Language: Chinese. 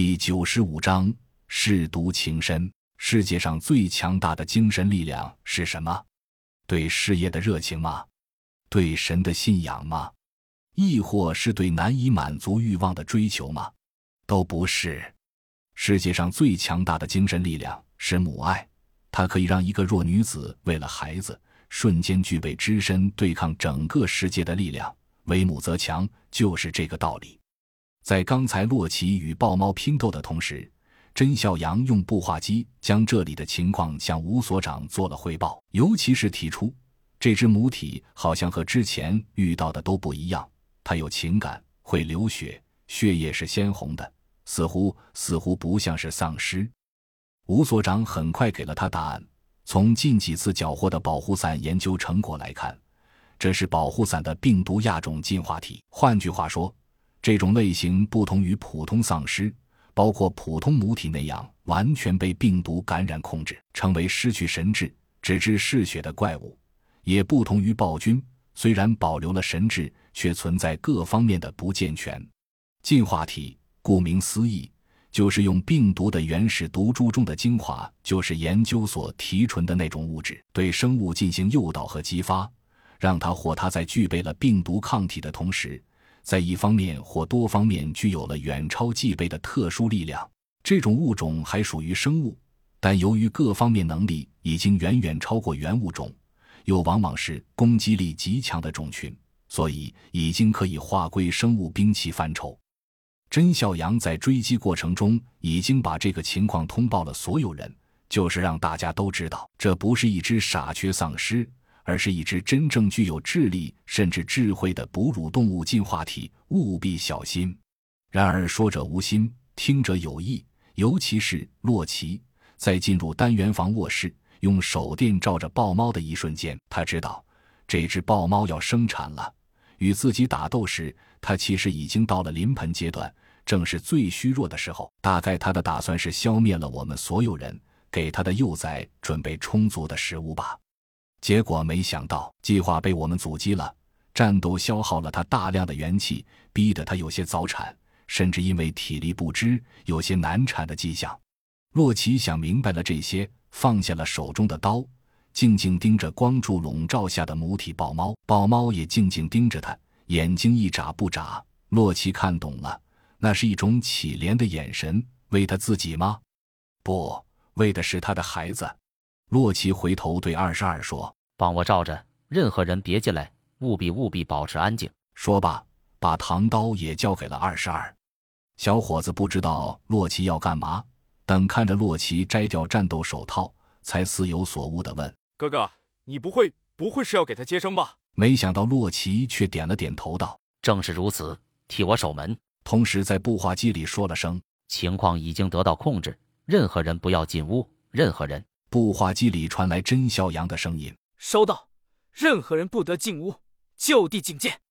第九十五章：舐犊情深。世界上最强大的精神力量是什么？对事业的热情吗？对神的信仰吗？亦或是对难以满足欲望的追求吗？都不是。世界上最强大的精神力量是母爱，它可以让一个弱女子为了孩子，瞬间具备只身对抗整个世界的力量。为母则强，就是这个道理。在刚才洛奇与豹猫拼斗的同时，甄孝阳用步话机将这里的情况向吴所长做了汇报，尤其是提出这只母体好像和之前遇到的都不一样，它有情感，会流血，血液是鲜红的，似乎似乎不像是丧尸。吴所长很快给了他答案。从近几次缴获的保护伞研究成果来看，这是保护伞的病毒亚种进化体。换句话说，这种类型不同于普通丧尸。包括普通母体那样完全被病毒感染控制，成为失去神智、只知嗜血的怪物，也不同于暴君，虽然保留了神智，却存在各方面的不健全。进化体，顾名思义，就是用病毒的原始毒株中的精华，就是研究所提纯的那种物质，对生物进行诱导和激发，让它或它在具备了病毒抗体的同时。在一方面或多方面具有了远超计倍的特殊力量，这种物种还属于生物，但由于各方面能力已经远远超过原物种，又往往是攻击力极强的种群，所以已经可以划归生物兵器范畴。甄孝阳在追击过程中已经把这个情况通报了所有人，就是让大家都知道，这不是一只傻缺丧尸。而是一只真正具有智力甚至智慧的哺乳动物进化体，务必小心。然而说者无心，听者有意。尤其是洛奇在进入单元房卧室，用手电照着豹猫的一瞬间，他知道这只豹猫要生产了。与自己打斗时，它其实已经到了临盆阶段，正是最虚弱的时候。大概他的打算是消灭了我们所有人，给他的幼崽准备充足的食物吧。结果没想到，计划被我们阻击了。战斗消耗了他大量的元气，逼得他有些早产，甚至因为体力不支，有些难产的迹象。洛奇想明白了这些，放下了手中的刀，静静盯着光柱笼罩下的母体豹猫。豹猫也静静盯着他，眼睛一眨不眨。洛奇看懂了，那是一种乞怜的眼神。为他自己吗？不，为的是他的孩子。洛奇回头对二十二说：“帮我照着，任何人别进来，务必务必保持安静。”说罢，把唐刀也交给了二十二。小伙子不知道洛奇要干嘛，等看着洛奇摘掉战斗手套，才似有所悟的问：“哥哥，你不会不会是要给他接生吧？”没想到洛奇却点了点头，道：“正是如此，替我守门。”同时在步话机里说了声：“情况已经得到控制，任何人不要进屋，任何人。”步话机里传来甄孝阳的声音：“收到，任何人不得进屋，就地警戒。”